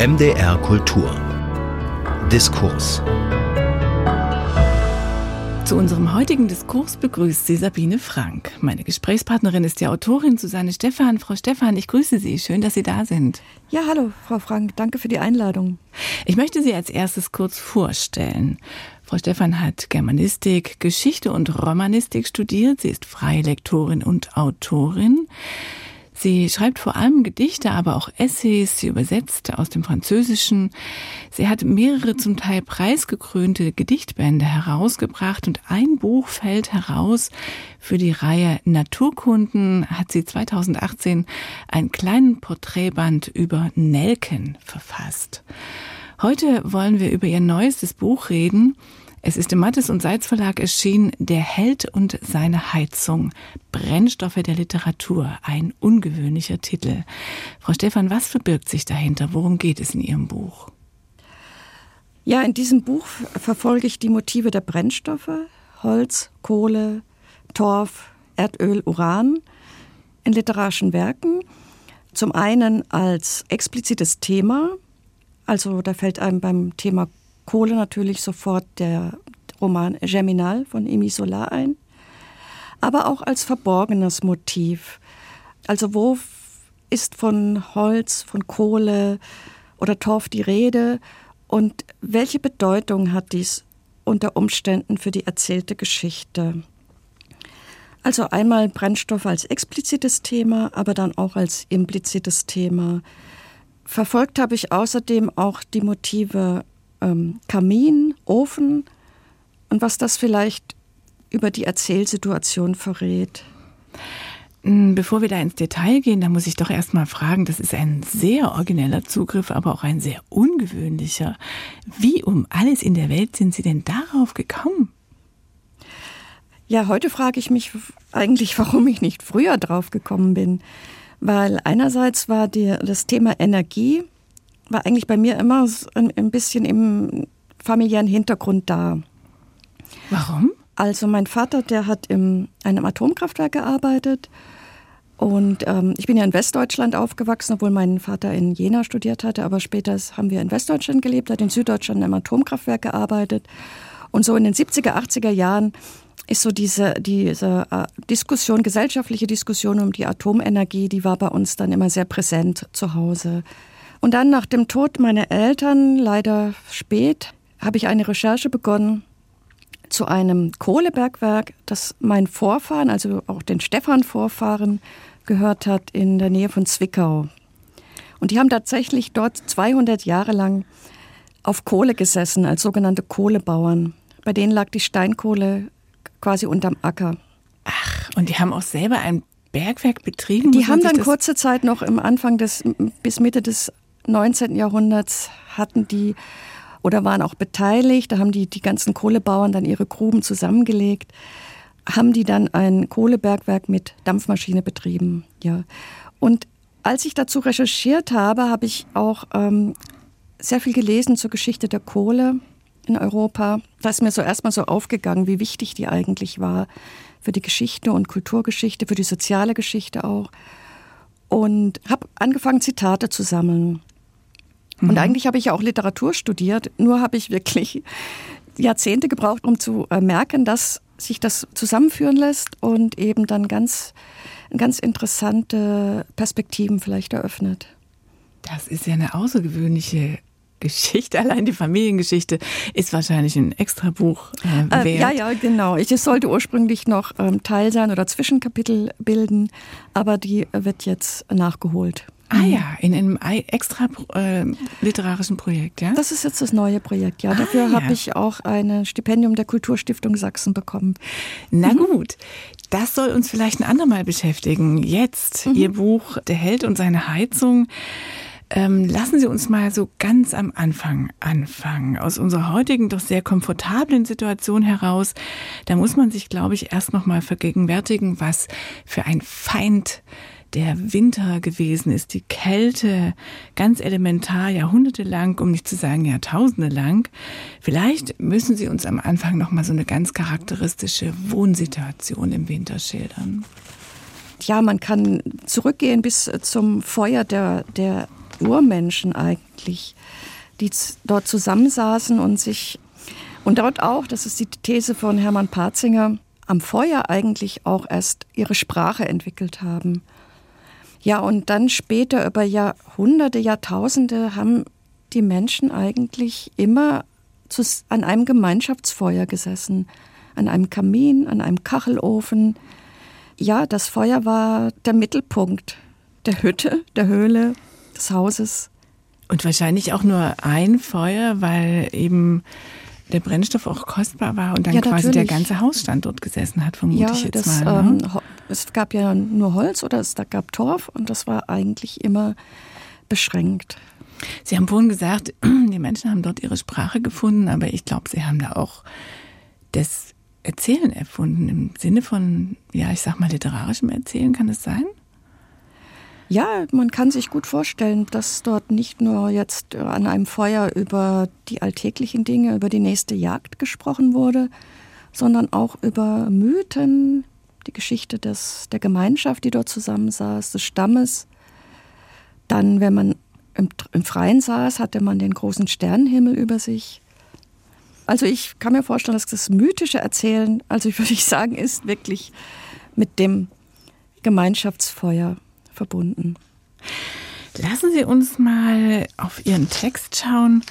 MDR Kultur. Diskurs. Zu unserem heutigen Diskurs begrüßt sie Sabine Frank. Meine Gesprächspartnerin ist die Autorin Susanne Stephan. Frau Stephan, ich grüße Sie. Schön, dass Sie da sind. Ja, hallo, Frau Frank. Danke für die Einladung. Ich möchte Sie als erstes kurz vorstellen. Frau Stephan hat Germanistik, Geschichte und Romanistik studiert. Sie ist freie Lektorin und Autorin. Sie schreibt vor allem Gedichte, aber auch Essays. Sie übersetzt aus dem Französischen. Sie hat mehrere zum Teil preisgekrönte Gedichtbände herausgebracht und ein Buch fällt heraus für die Reihe Naturkunden hat sie 2018 einen kleinen Porträtband über Nelken verfasst. Heute wollen wir über ihr neuestes Buch reden. Es ist im Mattes und Seitz Verlag erschienen Der Held und seine Heizung. Brennstoffe der Literatur. Ein ungewöhnlicher Titel. Frau Stephan, was verbirgt sich dahinter? Worum geht es in Ihrem Buch? Ja, in diesem Buch verfolge ich die Motive der Brennstoffe. Holz, Kohle, Torf, Erdöl, Uran in literarischen Werken. Zum einen als explizites Thema, also da fällt einem beim Thema Kohle natürlich sofort der Roman Germinal von Emi Solar ein, aber auch als verborgenes Motiv. Also wo ist von Holz, von Kohle oder Torf die Rede und welche Bedeutung hat dies unter Umständen für die erzählte Geschichte? Also einmal Brennstoff als explizites Thema, aber dann auch als implizites Thema. Verfolgt habe ich außerdem auch die Motive ähm, Kamin, Ofen und was das vielleicht über die Erzählsituation verrät. Hm, bevor wir da ins Detail gehen, da muss ich doch erst mal fragen, das ist ein sehr origineller Zugriff, aber auch ein sehr ungewöhnlicher. Wie um alles in der Welt sind Sie denn darauf gekommen? Ja, heute frage ich mich eigentlich, warum ich nicht früher drauf gekommen bin. Weil einerseits war die, das Thema Energie war eigentlich bei mir immer ein, bisschen im familiären Hintergrund da. Warum? Also mein Vater, der hat in einem Atomkraftwerk gearbeitet und ähm, ich bin ja in Westdeutschland aufgewachsen, obwohl mein Vater in Jena studiert hatte, aber später haben wir in Westdeutschland gelebt, hat in Süddeutschland einem Atomkraftwerk gearbeitet und so in den 70er, 80er Jahren ist so diese, diese äh, Diskussion, gesellschaftliche Diskussion um die Atomenergie, die war bei uns dann immer sehr präsent zu Hause. Und dann nach dem Tod meiner Eltern, leider spät, habe ich eine Recherche begonnen zu einem Kohlebergwerk, das mein Vorfahren, also auch den Stefan-Vorfahren, gehört hat in der Nähe von Zwickau. Und die haben tatsächlich dort 200 Jahre lang auf Kohle gesessen, als sogenannte Kohlebauern. Bei denen lag die Steinkohle quasi unterm Acker. Ach, und die haben auch selber ein Bergwerk betrieben? Die haben dann kurze Zeit noch im Anfang des, bis Mitte des 19. Jahrhunderts hatten die oder waren auch beteiligt, da haben die, die ganzen Kohlebauern dann ihre Gruben zusammengelegt, haben die dann ein Kohlebergwerk mit Dampfmaschine betrieben. Ja. Und als ich dazu recherchiert habe, habe ich auch ähm, sehr viel gelesen zur Geschichte der Kohle in Europa. Da ist mir so erstmal so aufgegangen, wie wichtig die eigentlich war für die Geschichte und Kulturgeschichte, für die soziale Geschichte auch. Und habe angefangen, Zitate zu sammeln. Und mhm. eigentlich habe ich ja auch Literatur studiert, nur habe ich wirklich Jahrzehnte gebraucht, um zu äh, merken, dass sich das zusammenführen lässt und eben dann ganz, ganz interessante Perspektiven vielleicht eröffnet. Das ist ja eine außergewöhnliche Geschichte, allein die Familiengeschichte ist wahrscheinlich ein extra Buch äh, äh wert. Äh, ja, ja, genau. Ich, es sollte ursprünglich noch ähm, Teil sein oder Zwischenkapitel bilden, aber die wird jetzt nachgeholt. Ah ja, in einem extra äh, literarischen Projekt, ja? Das ist jetzt das neue Projekt, ja. Dafür ah, ja. habe ich auch ein Stipendium der Kulturstiftung Sachsen bekommen. Na mhm. gut, das soll uns vielleicht ein andermal beschäftigen. Jetzt mhm. Ihr Buch Der Held und seine Heizung. Ähm, lassen Sie uns mal so ganz am Anfang anfangen. Aus unserer heutigen doch sehr komfortablen Situation heraus, da muss man sich, glaube ich, erst noch mal vergegenwärtigen, was für ein Feind der Winter gewesen ist, die Kälte ganz elementar jahrhundertelang, um nicht zu sagen jahrtausende lang. Vielleicht müssen Sie uns am Anfang noch mal so eine ganz charakteristische Wohnsituation im Winter schildern. Ja, man kann zurückgehen bis zum Feuer der, der Urmenschen eigentlich, die dort zusammensaßen und sich, und dort auch, das ist die These von Hermann Patzinger, am Feuer eigentlich auch erst ihre Sprache entwickelt haben. Ja, und dann später über Jahrhunderte, Jahrtausende haben die Menschen eigentlich immer zu, an einem Gemeinschaftsfeuer gesessen, an einem Kamin, an einem Kachelofen. Ja, das Feuer war der Mittelpunkt der Hütte, der Höhle, des Hauses. Und wahrscheinlich auch nur ein Feuer, weil eben der Brennstoff auch kostbar war und dann ja, quasi der ganze Hausstand dort gesessen hat, vermute ja, ich jetzt das, mal. Ne? Ähm, es gab ja nur Holz oder es gab Torf und das war eigentlich immer beschränkt. Sie haben vorhin gesagt, die Menschen haben dort ihre Sprache gefunden, aber ich glaube, Sie haben da auch das Erzählen erfunden im Sinne von, ja, ich sag mal, literarischem Erzählen, kann es sein? Ja, man kann sich gut vorstellen, dass dort nicht nur jetzt an einem Feuer über die alltäglichen Dinge, über die nächste Jagd gesprochen wurde, sondern auch über Mythen, die Geschichte des, der Gemeinschaft, die dort zusammensaß, des Stammes. Dann, wenn man im, im Freien saß, hatte man den großen Sternenhimmel über sich. Also ich kann mir vorstellen, dass das mythische Erzählen, also ich würde ich sagen, ist wirklich mit dem Gemeinschaftsfeuer verbunden. Lassen Sie uns mal auf Ihren Text schauen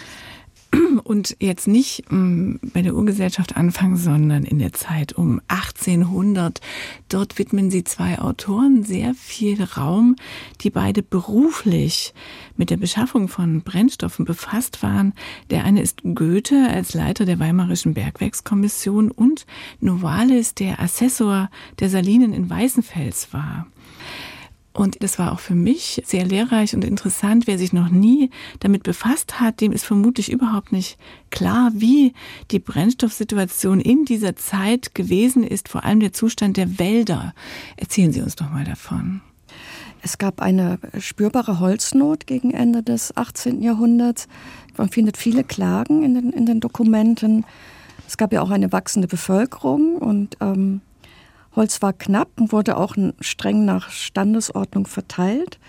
und jetzt nicht mm, bei der Urgesellschaft anfangen, sondern in der Zeit um 1800. Dort widmen Sie zwei Autoren sehr viel Raum, die beide beruflich mit der Beschaffung von Brennstoffen befasst waren. Der eine ist Goethe als Leiter der Weimarischen Bergwerkskommission und Novalis, der Assessor der Salinen in Weißenfels war. Und das war auch für mich sehr lehrreich und interessant. Wer sich noch nie damit befasst hat, dem ist vermutlich überhaupt nicht klar, wie die Brennstoffsituation in dieser Zeit gewesen ist, vor allem der Zustand der Wälder. Erzählen Sie uns doch mal davon. Es gab eine spürbare Holznot gegen Ende des 18. Jahrhunderts. Man findet viele Klagen in den, in den Dokumenten. Es gab ja auch eine wachsende Bevölkerung und ähm, Holz war knapp und wurde auch streng nach Standesordnung verteilt.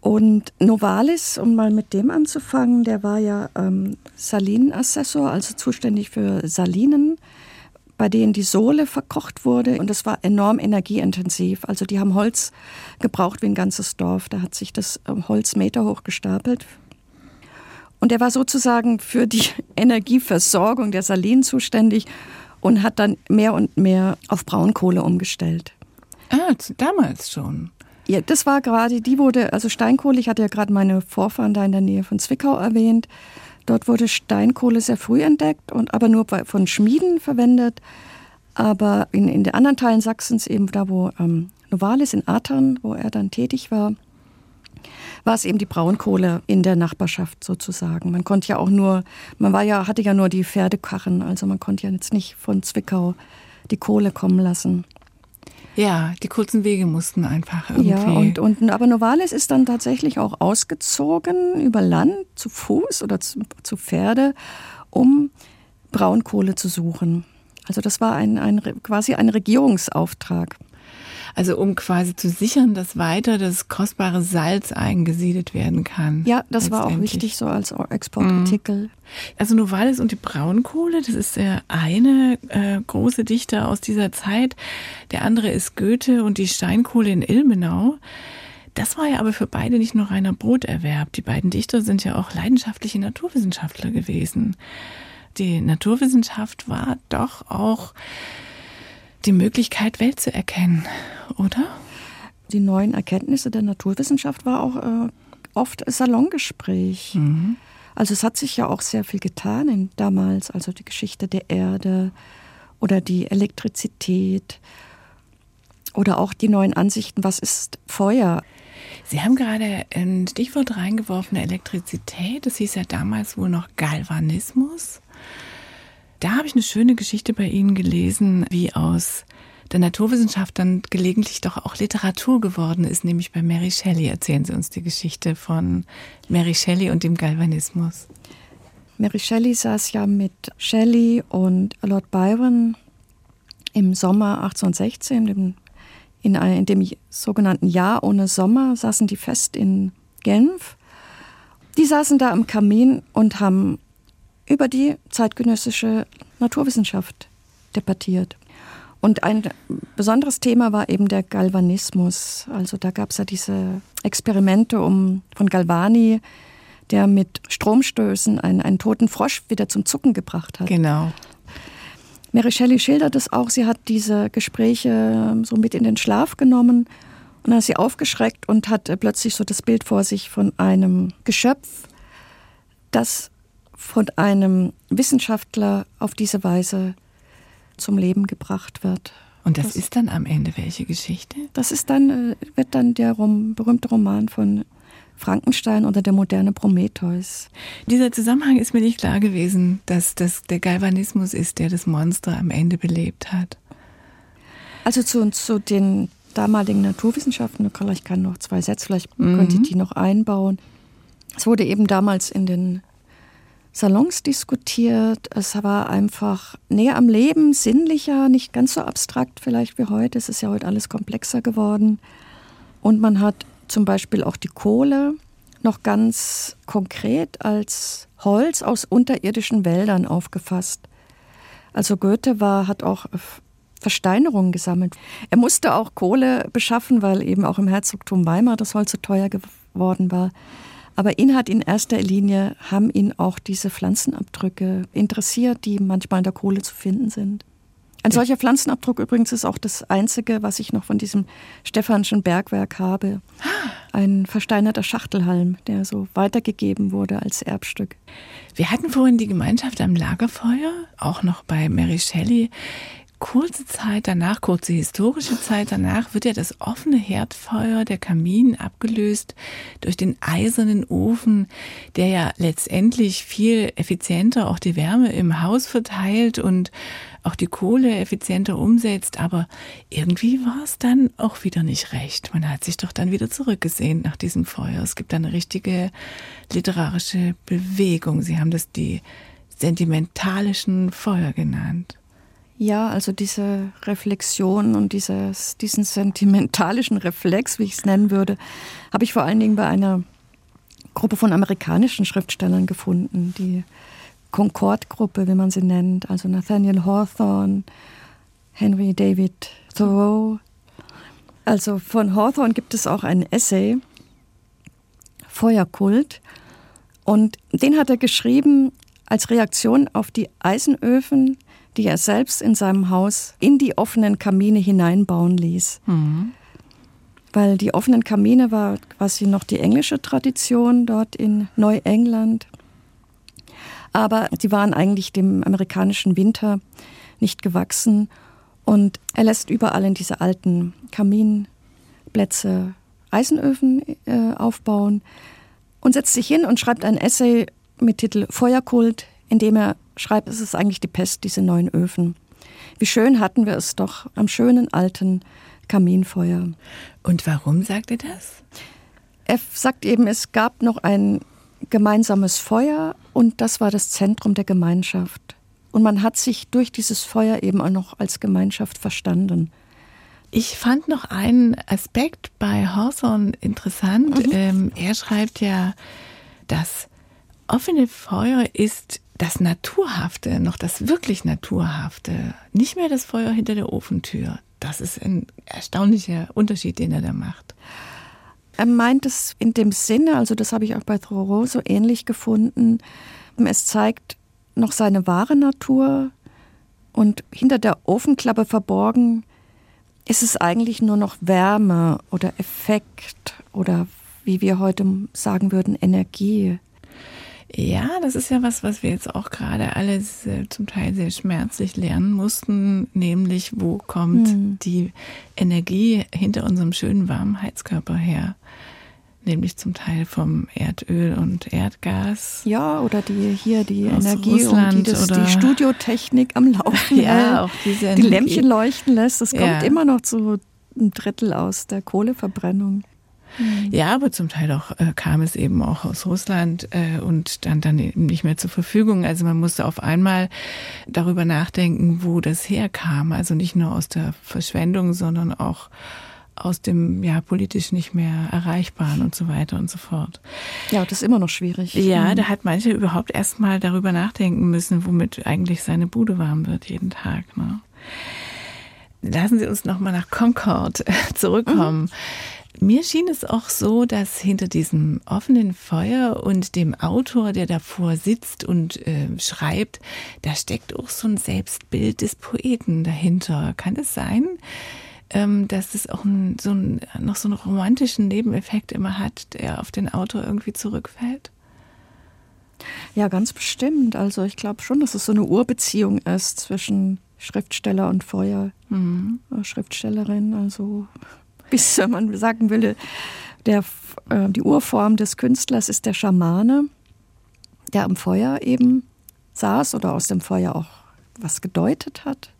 Und Novalis, um mal mit dem anzufangen, der war ja ähm, Salinenassessor, also zuständig für Salinen, bei denen die Sohle verkocht wurde. Und das war enorm energieintensiv. Also die haben Holz gebraucht wie ein ganzes Dorf. Da hat sich das ähm, Holz Meter hoch gestapelt. Und er war sozusagen für die Energieversorgung der Salinen zuständig und hat dann mehr und mehr auf Braunkohle umgestellt. Ah, damals schon. Ja, das war gerade, die wurde, also Steinkohle, ich hatte ja gerade meine Vorfahren da in der Nähe von Zwickau erwähnt. Dort wurde Steinkohle sehr früh entdeckt und aber nur von Schmieden verwendet. Aber in, in den anderen Teilen Sachsens, eben da wo ähm, Novalis in Atern, wo er dann tätig war, war es eben die Braunkohle in der Nachbarschaft sozusagen. Man konnte ja auch nur, man war ja, hatte ja nur die Pferdekarren, also man konnte ja jetzt nicht von Zwickau die Kohle kommen lassen. Ja, die kurzen Wege mussten einfach irgendwie. Ja, und, und aber Novalis ist dann tatsächlich auch ausgezogen über Land zu Fuß oder zu, zu Pferde, um Braunkohle zu suchen. Also das war ein, ein, quasi ein Regierungsauftrag. Also um quasi zu sichern, dass weiter das kostbare Salz eingesiedelt werden kann. Ja, das war auch wichtig so als Exportartikel. Mhm. Also Novalis und die Braunkohle, das ist der eine äh, große Dichter aus dieser Zeit. Der andere ist Goethe und die Steinkohle in Ilmenau. Das war ja aber für beide nicht nur reiner Broterwerb. Die beiden Dichter sind ja auch leidenschaftliche Naturwissenschaftler gewesen. Die Naturwissenschaft war doch auch die Möglichkeit, Welt zu erkennen, oder? Die neuen Erkenntnisse der Naturwissenschaft war auch äh, oft Salongespräch. Mhm. Also es hat sich ja auch sehr viel getan in, damals, also die Geschichte der Erde oder die Elektrizität oder auch die neuen Ansichten, was ist Feuer? Sie haben gerade ein Stichwort reingeworfen, Elektrizität. Das hieß ja damals wohl noch Galvanismus. Da habe ich eine schöne Geschichte bei Ihnen gelesen, wie aus der Naturwissenschaft dann gelegentlich doch auch Literatur geworden ist, nämlich bei Mary Shelley. Erzählen Sie uns die Geschichte von Mary Shelley und dem Galvanismus. Mary Shelley saß ja mit Shelley und Lord Byron im Sommer 1816, in, dem sogenannten Jahr ohne Sommer, saßen die fest in Genf Die saßen da am Kamin und haben über die zeitgenössische Naturwissenschaft debattiert. Und ein besonderes Thema war eben der Galvanismus. Also da gab es ja diese Experimente um, von Galvani, der mit Stromstößen einen, einen toten Frosch wieder zum Zucken gebracht hat. Genau. Mary Shelley schildert es auch, sie hat diese Gespräche so mit in den Schlaf genommen und dann ist sie aufgeschreckt und hat plötzlich so das Bild vor sich von einem Geschöpf, das von einem Wissenschaftler auf diese Weise zum Leben gebracht wird. Und das, das ist dann am Ende welche Geschichte? Das ist dann, äh, wird dann der Rom, berühmte Roman von Frankenstein oder der moderne Prometheus. Dieser Zusammenhang ist mir nicht klar gewesen, dass das der Galvanismus ist, der das Monster am Ende belebt hat. Also zu, zu den damaligen Naturwissenschaften, ich kann noch zwei Sätze, vielleicht mhm. könnte ich die noch einbauen. Es wurde eben damals in den Salons diskutiert. Es war einfach näher am Leben, sinnlicher, nicht ganz so abstrakt vielleicht wie heute. Es ist ja heute alles komplexer geworden. Und man hat zum Beispiel auch die Kohle noch ganz konkret als Holz aus unterirdischen Wäldern aufgefasst. Also Goethe war, hat auch Versteinerungen gesammelt. Er musste auch Kohle beschaffen, weil eben auch im Herzogtum Weimar das Holz so teuer geworden war. Aber ihn hat in erster Linie, haben ihn auch diese Pflanzenabdrücke interessiert, die manchmal in der Kohle zu finden sind. Ein solcher Pflanzenabdruck übrigens ist auch das einzige, was ich noch von diesem Stephanschen Bergwerk habe. Ein versteinerter Schachtelhalm, der so weitergegeben wurde als Erbstück. Wir hatten vorhin die Gemeinschaft am Lagerfeuer, auch noch bei Mary Shelley kurze Zeit danach, kurze historische Zeit danach, wird ja das offene Herdfeuer, der Kamin abgelöst durch den eisernen Ofen, der ja letztendlich viel effizienter auch die Wärme im Haus verteilt und auch die Kohle effizienter umsetzt. Aber irgendwie war es dann auch wieder nicht recht. Man hat sich doch dann wieder zurückgesehen nach diesem Feuer. Es gibt eine richtige literarische Bewegung. Sie haben das die sentimentalischen Feuer genannt. Ja, also diese Reflexion und dieses, diesen sentimentalischen Reflex, wie ich es nennen würde, habe ich vor allen Dingen bei einer Gruppe von amerikanischen Schriftstellern gefunden, die Concord-Gruppe, wie man sie nennt, also Nathaniel Hawthorne, Henry David Thoreau. Also von Hawthorne gibt es auch ein Essay, Feuerkult, und den hat er geschrieben als Reaktion auf die Eisenöfen, die er selbst in seinem Haus in die offenen Kamine hineinbauen ließ. Mhm. Weil die offenen Kamine war quasi noch die englische Tradition dort in Neuengland. Aber die waren eigentlich dem amerikanischen Winter nicht gewachsen. Und er lässt überall in diese alten Kaminplätze Eisenöfen äh, aufbauen und setzt sich hin und schreibt ein Essay mit Titel Feuerkult, in dem er schreibt, es ist eigentlich die Pest, diese neuen Öfen. Wie schön hatten wir es doch am schönen alten Kaminfeuer. Und warum sagt er das? Er sagt eben, es gab noch ein gemeinsames Feuer und das war das Zentrum der Gemeinschaft. Und man hat sich durch dieses Feuer eben auch noch als Gemeinschaft verstanden. Ich fand noch einen Aspekt bei Hawthorne interessant. Mhm. Ähm, er schreibt ja, das offene Feuer ist das Naturhafte, noch das wirklich Naturhafte, nicht mehr das Feuer hinter der Ofentür. Das ist ein erstaunlicher Unterschied, den er da macht. Er meint es in dem Sinne, also das habe ich auch bei Thoreau so ähnlich gefunden, es zeigt noch seine wahre Natur und hinter der Ofenklappe verborgen ist es eigentlich nur noch Wärme oder Effekt oder wie wir heute sagen würden, Energie. Ja, das ist ja was, was wir jetzt auch gerade alles äh, zum Teil sehr schmerzlich lernen mussten, nämlich wo kommt hm. die Energie hinter unserem schönen warmen Heizkörper her? Nämlich zum Teil vom Erdöl und Erdgas. Ja, oder die hier die Energie Russland und die, das, die Studiotechnik am Laufen ja, auch diese Energie. die Lämpchen leuchten lässt. Das kommt ja. immer noch zu einem Drittel aus der Kohleverbrennung. Mhm. Ja, aber zum Teil auch äh, kam es eben auch aus Russland äh, und dann dann eben nicht mehr zur Verfügung. Also man musste auf einmal darüber nachdenken, wo das herkam. Also nicht nur aus der Verschwendung, sondern auch aus dem ja politisch nicht mehr erreichbaren und so weiter und so fort. Ja, das ist immer noch schwierig. Ja, mhm. da hat manche überhaupt erst mal darüber nachdenken müssen, womit eigentlich seine Bude warm wird jeden Tag. Ne? Lassen Sie uns noch mal nach Concord zurückkommen. Mhm. Mir schien es auch so, dass hinter diesem offenen Feuer und dem Autor, der davor sitzt und äh, schreibt, da steckt auch so ein Selbstbild des Poeten dahinter. Kann es sein, ähm, dass es auch ein, so ein, noch so einen romantischen Nebeneffekt immer hat, der auf den Autor irgendwie zurückfällt? Ja, ganz bestimmt. Also ich glaube schon, dass es so eine Urbeziehung ist zwischen Schriftsteller und Feuer, mhm. Äh, Schriftstellerin. Also bis man sagen will, der, äh, die Urform des Künstlers ist der Schamane, der am Feuer eben saß oder aus dem Feuer auch was gedeutet hat.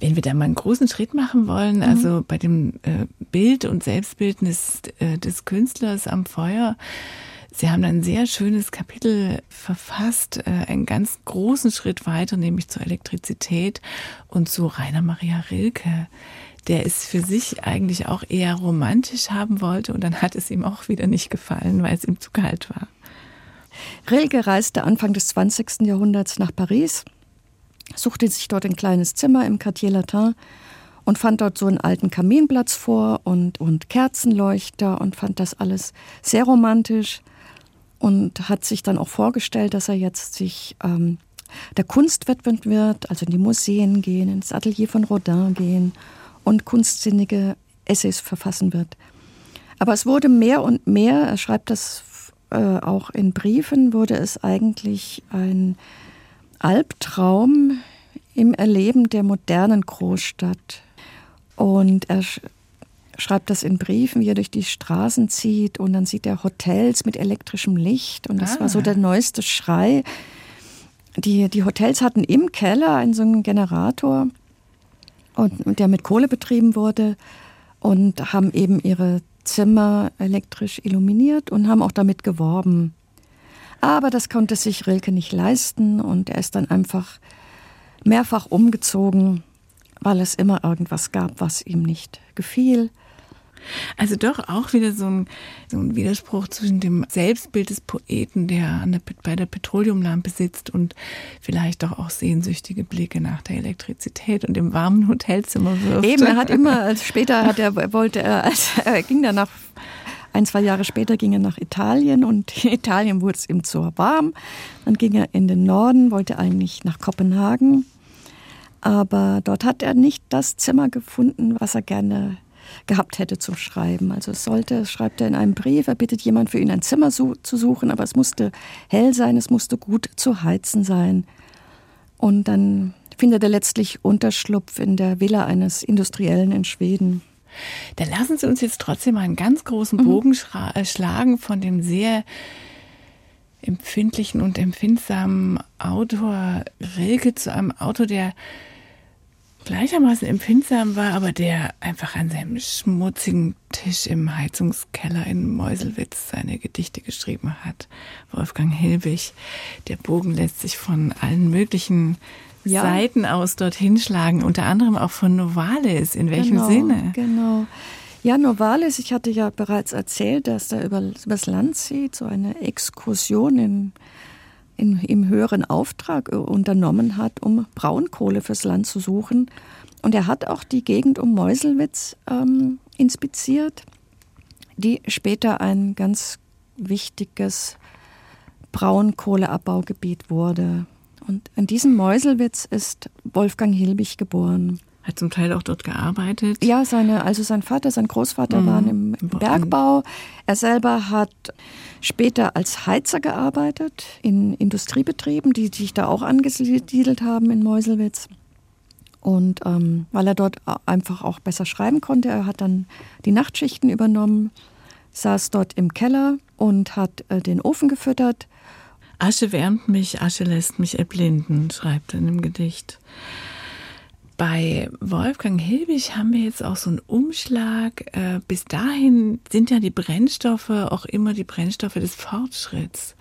Wenn wir da mal einen großen Schritt machen wollen, mhm. also bei dem äh, Bild und Selbstbildnis äh, des Künstlers am Feuer, Sie haben ein sehr schönes Kapitel verfasst, äh, einen ganz großen Schritt weiter, nämlich zur Elektrizität und zu Rainer Maria Rilke der es für sich eigentlich auch eher romantisch haben wollte und dann hat es ihm auch wieder nicht gefallen, weil es ihm zu kalt war. Rilke reiste Anfang des 20. Jahrhunderts nach Paris, suchte sich dort ein kleines Zimmer im Quartier Latin und fand dort so einen alten Kaminplatz vor und, und Kerzenleuchter und fand das alles sehr romantisch und hat sich dann auch vorgestellt, dass er jetzt sich ähm, der Kunst widmen wird, also in die Museen gehen, ins Atelier von Rodin gehen und kunstsinnige Essays verfassen wird. Aber es wurde mehr und mehr, er schreibt das äh, auch in Briefen, wurde es eigentlich ein Albtraum im Erleben der modernen Großstadt. Und er schreibt das in Briefen, wie er durch die Straßen zieht und dann sieht er Hotels mit elektrischem Licht und das ah. war so ah. der neueste Schrei. Die, die Hotels hatten im Keller einen so einen Generator und, der mit Kohle betrieben wurde und haben eben ihre Zimmer elektrisch illuminiert und haben auch damit geworben. Aber das konnte sich Rilke nicht leisten und er ist dann einfach mehrfach umgezogen, weil es immer irgendwas gab, was ihm nicht gefiel. Also doch auch wieder so ein, so ein Widerspruch zwischen dem Selbstbild des Poeten, der, der bei der Petroleumlampe sitzt und vielleicht doch auch sehnsüchtige Blicke nach der Elektrizität und dem warmen Hotelzimmer wirft. Eben, er hat immer, also später hat er, wollte er, er ging danach ein, zwei Jahre später ging er nach Italien und in Italien wurde es ihm zu warm. Dann ging er in den Norden, wollte eigentlich nach Kopenhagen. Aber dort hat er nicht das Zimmer gefunden, was er gerne gehabt hätte zum Schreiben. Also es sollte, schreibt er in einem Brief, er bittet jemand für ihn ein Zimmer zu suchen, aber es musste hell sein, es musste gut zu heizen sein. Und dann findet er letztlich Unterschlupf in der Villa eines Industriellen in Schweden. Dann lassen Sie uns jetzt trotzdem mal einen ganz großen mhm. Bogen mhm. schlagen von dem sehr empfindlichen und empfindsamen Autor Rilke zu einem Autor, der gleichermaßen empfindsam war, aber der einfach an seinem schmutzigen Tisch im Heizungskeller in Meuselwitz seine Gedichte geschrieben hat. Wolfgang Hilbig. Der Bogen lässt sich von allen möglichen ja. Seiten aus dorthin schlagen, unter anderem auch von Novalis. In welchem genau, Sinne? Genau. Ja, Novalis, ich hatte ja bereits erzählt, dass er über, übers Land zieht, so eine Exkursion in in, im höheren Auftrag unternommen hat, um Braunkohle fürs Land zu suchen. Und er hat auch die Gegend um Meuselwitz ähm, inspiziert, die später ein ganz wichtiges Braunkohleabbaugebiet wurde. Und in diesem Meuselwitz ist Wolfgang Hilbig geboren. Hat zum Teil auch dort gearbeitet? Ja, seine, also sein Vater, sein Großvater mhm. waren im, im Bergbau. Er selber hat später als Heizer gearbeitet in Industriebetrieben, die sich da auch angesiedelt haben in Meuselwitz. Und ähm, weil er dort einfach auch besser schreiben konnte, er hat dann die Nachtschichten übernommen, saß dort im Keller und hat äh, den Ofen gefüttert. Asche wärmt mich, Asche lässt mich erblinden, schreibt er in dem Gedicht. Bei Wolfgang Hilbig haben wir jetzt auch so einen Umschlag. Äh, bis dahin sind ja die Brennstoffe auch immer die Brennstoffe des Fortschritts.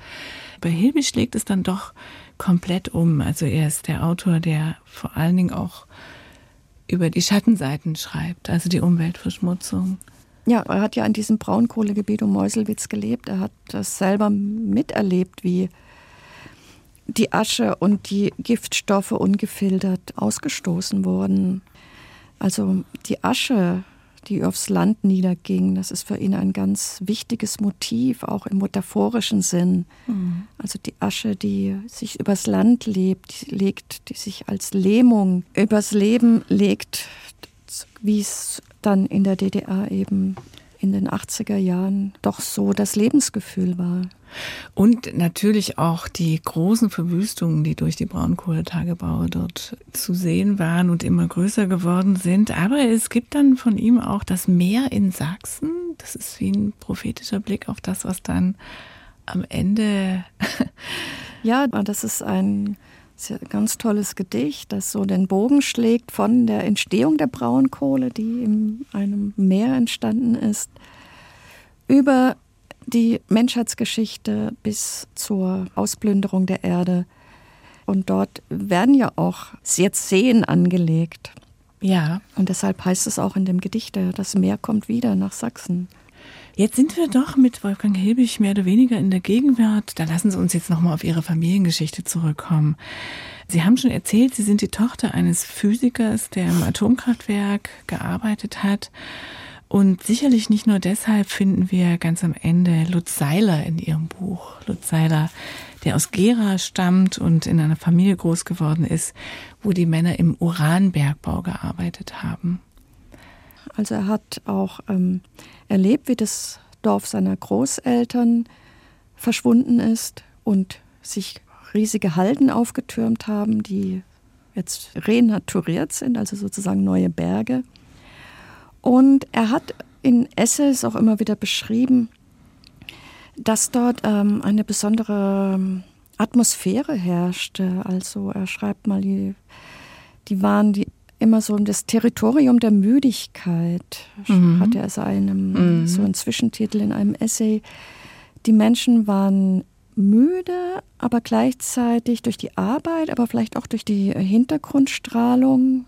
Bei Hilbig schlägt es dann doch komplett um. Also er ist der Autor, der vor allen Dingen auch über die Schattenseiten schreibt, also die Umweltverschmutzung. Ja, er hat ja in diesem Braunkohlegebiet um Meuselwitz gelebt. Er hat das selber miterlebt, wie die Asche und die Giftstoffe ungefiltert ausgestoßen wurden. Also die Asche, die aufs Land niederging, das ist für ihn ein ganz wichtiges Motiv, auch im metaphorischen Sinn. Mhm. Also die Asche, die sich übers Land lebt, legt, die sich als Lähmung übers Leben legt, wie es dann in der DDR eben in den 80er Jahren doch so das Lebensgefühl war. Und natürlich auch die großen Verwüstungen, die durch die Braunkohletagebaue dort zu sehen waren und immer größer geworden sind. Aber es gibt dann von ihm auch das Meer in Sachsen. Das ist wie ein prophetischer Blick auf das, was dann am Ende. ja, das ist ein ganz tolles Gedicht, das so den Bogen schlägt von der Entstehung der Braunkohle, die in einem Meer entstanden ist, über die Menschheitsgeschichte bis zur Ausplünderung der Erde. Und dort werden ja auch jetzt Seen angelegt. Ja. Und deshalb heißt es auch in dem Gedicht, das Meer kommt wieder nach Sachsen. Jetzt sind wir doch mit Wolfgang Hilbig mehr oder weniger in der Gegenwart. Da lassen Sie uns jetzt nochmal auf Ihre Familiengeschichte zurückkommen. Sie haben schon erzählt, Sie sind die Tochter eines Physikers, der im Atomkraftwerk gearbeitet hat. Und sicherlich nicht nur deshalb finden wir ganz am Ende Lutz Seiler in ihrem Buch. Lutz Seiler, der aus Gera stammt und in einer Familie groß geworden ist, wo die Männer im Uranbergbau gearbeitet haben. Also er hat auch ähm, erlebt, wie das Dorf seiner Großeltern verschwunden ist und sich riesige Halden aufgetürmt haben, die jetzt renaturiert sind, also sozusagen neue Berge. Und er hat in Essays auch immer wieder beschrieben, dass dort ähm, eine besondere ähm, Atmosphäre herrschte. Also er schreibt mal, die, die waren die immer so das Territorium der Müdigkeit, mhm. hat er einem, mhm. so einen Zwischentitel in einem Essay. Die Menschen waren müde, aber gleichzeitig durch die Arbeit, aber vielleicht auch durch die Hintergrundstrahlung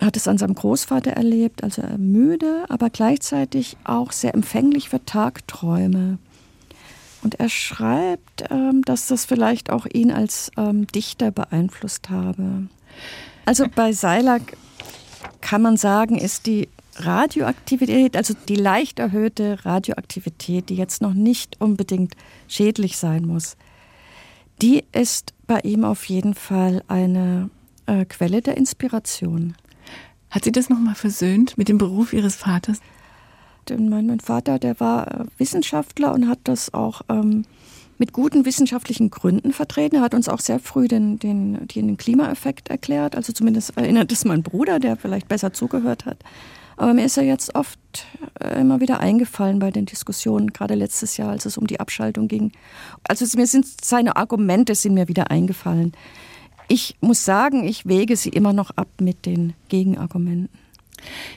hat es an seinem Großvater erlebt, also müde, aber gleichzeitig auch sehr empfänglich für Tagträume. Und er schreibt, ähm, dass das vielleicht auch ihn als ähm, Dichter beeinflusst habe. Also bei Seilag kann man sagen, ist die Radioaktivität, also die leicht erhöhte Radioaktivität, die jetzt noch nicht unbedingt schädlich sein muss, die ist bei ihm auf jeden Fall eine äh, Quelle der Inspiration. Hat sie das nochmal versöhnt mit dem Beruf ihres Vaters? Mein, mein Vater, der war äh, Wissenschaftler und hat das auch ähm, mit guten wissenschaftlichen Gründen vertreten. Er hat uns auch sehr früh den, den, den Klimaeffekt erklärt. Also zumindest erinnert es mein Bruder, der vielleicht besser zugehört hat. Aber mir ist er jetzt oft äh, immer wieder eingefallen bei den Diskussionen, gerade letztes Jahr, als es um die Abschaltung ging. Also mir sind seine Argumente sind mir wieder eingefallen. Ich muss sagen, ich wege sie immer noch ab mit den Gegenargumenten.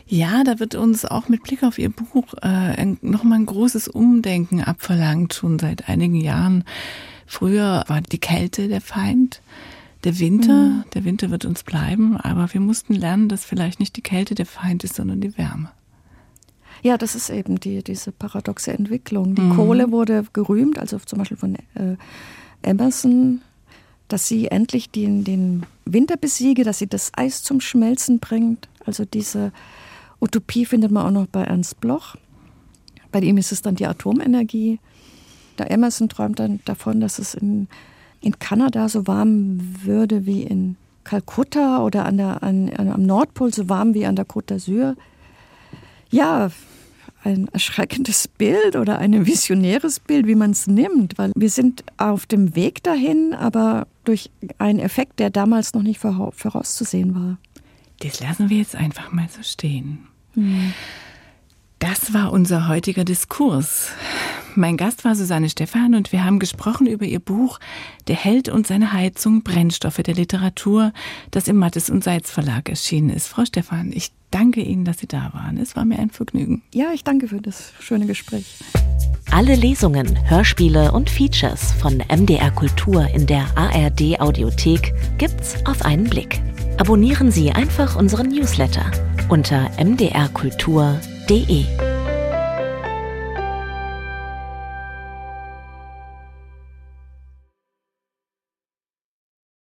Ja, da wird uns auch mit Blick auf Ihr Buch äh, nochmal ein großes Umdenken abverlangt, schon seit einigen Jahren. Früher war die Kälte der Feind, der Winter, mhm. der Winter wird uns bleiben, aber wir mussten lernen, dass vielleicht nicht die Kälte der Feind ist, sondern die Wärme. Ja, das ist eben die, diese paradoxe Entwicklung. Die mhm. Kohle wurde gerühmt, also zum Beispiel von äh, Emerson, dass sie endlich den, den Winter besiege, dass sie das Eis zum Schmelzen bringt. Also diese Utopie findet man auch noch bei Ernst Bloch. Bei ihm ist es dann die Atomenergie. Der Emerson träumt dann davon, dass es in, in Kanada so warm würde wie in Kalkutta oder an der, an, am Nordpol so warm wie an der Côte d'Azur. Ja, ein erschreckendes Bild oder ein visionäres Bild, wie man es nimmt, weil wir sind auf dem Weg dahin, aber durch einen Effekt, der damals noch nicht vorauszusehen war. Das lassen wir jetzt einfach mal so stehen. Mhm. Das war unser heutiger Diskurs. Mein Gast war Susanne Stephan und wir haben gesprochen über ihr Buch Der Held und seine Heizung, Brennstoffe der Literatur, das im Mattes und Seitz Verlag erschienen ist. Frau Stephan, ich danke Ihnen, dass Sie da waren. Es war mir ein Vergnügen. Ja, ich danke für das schöne Gespräch. Alle Lesungen, Hörspiele und Features von MDR Kultur in der ARD Audiothek gibt's auf einen Blick Abonnieren Sie einfach unseren Newsletter unter mdrkultur.de.